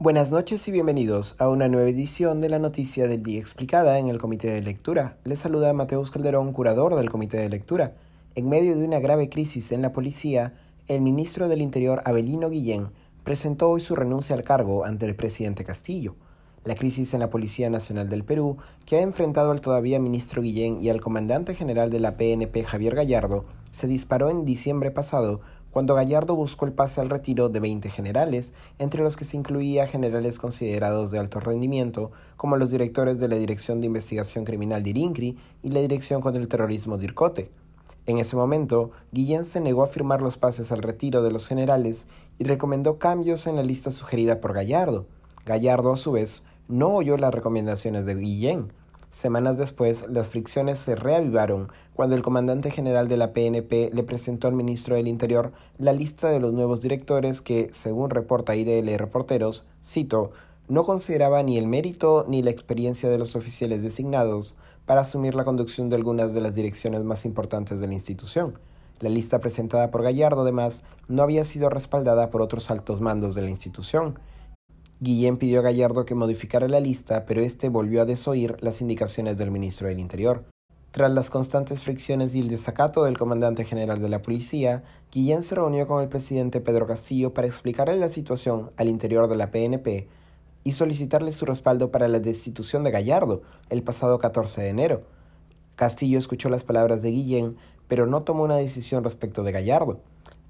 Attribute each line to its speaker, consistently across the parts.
Speaker 1: Buenas noches y bienvenidos a una nueva edición de la Noticia del Día Explicada en el Comité de Lectura. Les saluda Mateus Calderón, curador del Comité de Lectura. En medio de una grave crisis en la policía, el ministro del Interior Abelino Guillén presentó hoy su renuncia al cargo ante el presidente Castillo. La crisis en la Policía Nacional del Perú, que ha enfrentado al todavía ministro Guillén y al comandante general de la PNP Javier Gallardo, se disparó en diciembre pasado cuando Gallardo buscó el pase al retiro de 20 generales, entre los que se incluía generales considerados de alto rendimiento, como los directores de la Dirección de Investigación Criminal de Irincri y la Dirección contra el Terrorismo de Ircote. En ese momento, Guillén se negó a firmar los pases al retiro de los generales y recomendó cambios en la lista sugerida por Gallardo. Gallardo, a su vez, no oyó las recomendaciones de Guillén. Semanas después, las fricciones se reavivaron cuando el comandante general de la PNP le presentó al ministro del Interior la lista de los nuevos directores que, según reporta IDL Reporteros, cito, no consideraba ni el mérito ni la experiencia de los oficiales designados, para asumir la conducción de algunas de las direcciones más importantes de la institución. La lista presentada por Gallardo, además, no había sido respaldada por otros altos mandos de la institución. Guillén pidió a Gallardo que modificara la lista, pero este volvió a desoír las indicaciones del ministro del Interior. Tras las constantes fricciones y el desacato del comandante general de la policía, Guillén se reunió con el presidente Pedro Castillo para explicarle la situación al interior de la PNP y solicitarle su respaldo para la destitución de Gallardo el pasado 14 de enero. Castillo escuchó las palabras de Guillén, pero no tomó una decisión respecto de Gallardo.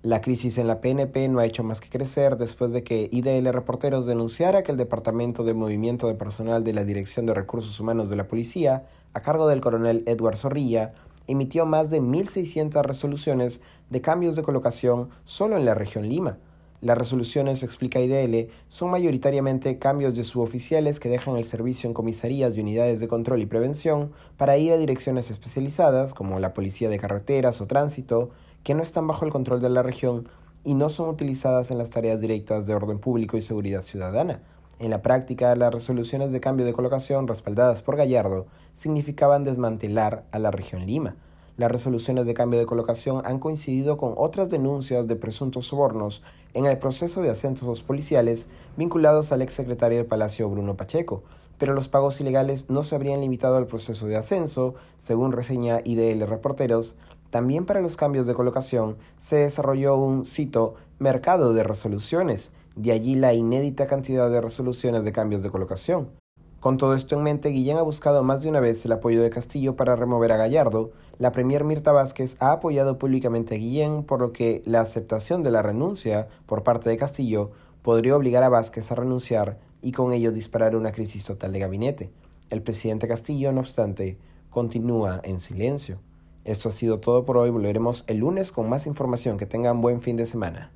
Speaker 1: La crisis en la PNP no ha hecho más que crecer después de que IDL Reporteros denunciara que el Departamento de Movimiento de Personal de la Dirección de Recursos Humanos de la Policía, a cargo del coronel Edward Zorrilla, emitió más de 1.600 resoluciones de cambios de colocación solo en la región Lima. Las resoluciones, explica IDL, son mayoritariamente cambios de suboficiales que dejan el servicio en comisarías y unidades de control y prevención para ir a direcciones especializadas, como la Policía de Carreteras o Tránsito, que no están bajo el control de la región y no son utilizadas en las tareas directas de orden público y seguridad ciudadana. En la práctica, las resoluciones de cambio de colocación respaldadas por Gallardo significaban desmantelar a la región Lima. Las resoluciones de cambio de colocación han coincidido con otras denuncias de presuntos sobornos en el proceso de ascensos policiales vinculados al exsecretario de Palacio Bruno Pacheco, pero los pagos ilegales no se habrían limitado al proceso de ascenso, según reseña IDL Reporteros, también para los cambios de colocación se desarrolló un, cito, mercado de resoluciones, de allí la inédita cantidad de resoluciones de cambios de colocación. Con todo esto en mente, Guillén ha buscado más de una vez el apoyo de Castillo para remover a Gallardo. La premier Mirta Vázquez ha apoyado públicamente a Guillén, por lo que la aceptación de la renuncia por parte de Castillo podría obligar a Vázquez a renunciar y con ello disparar una crisis total de gabinete. El presidente Castillo, no obstante, continúa en silencio. Esto ha sido todo por hoy. Volveremos el lunes con más información. Que tengan buen fin de semana.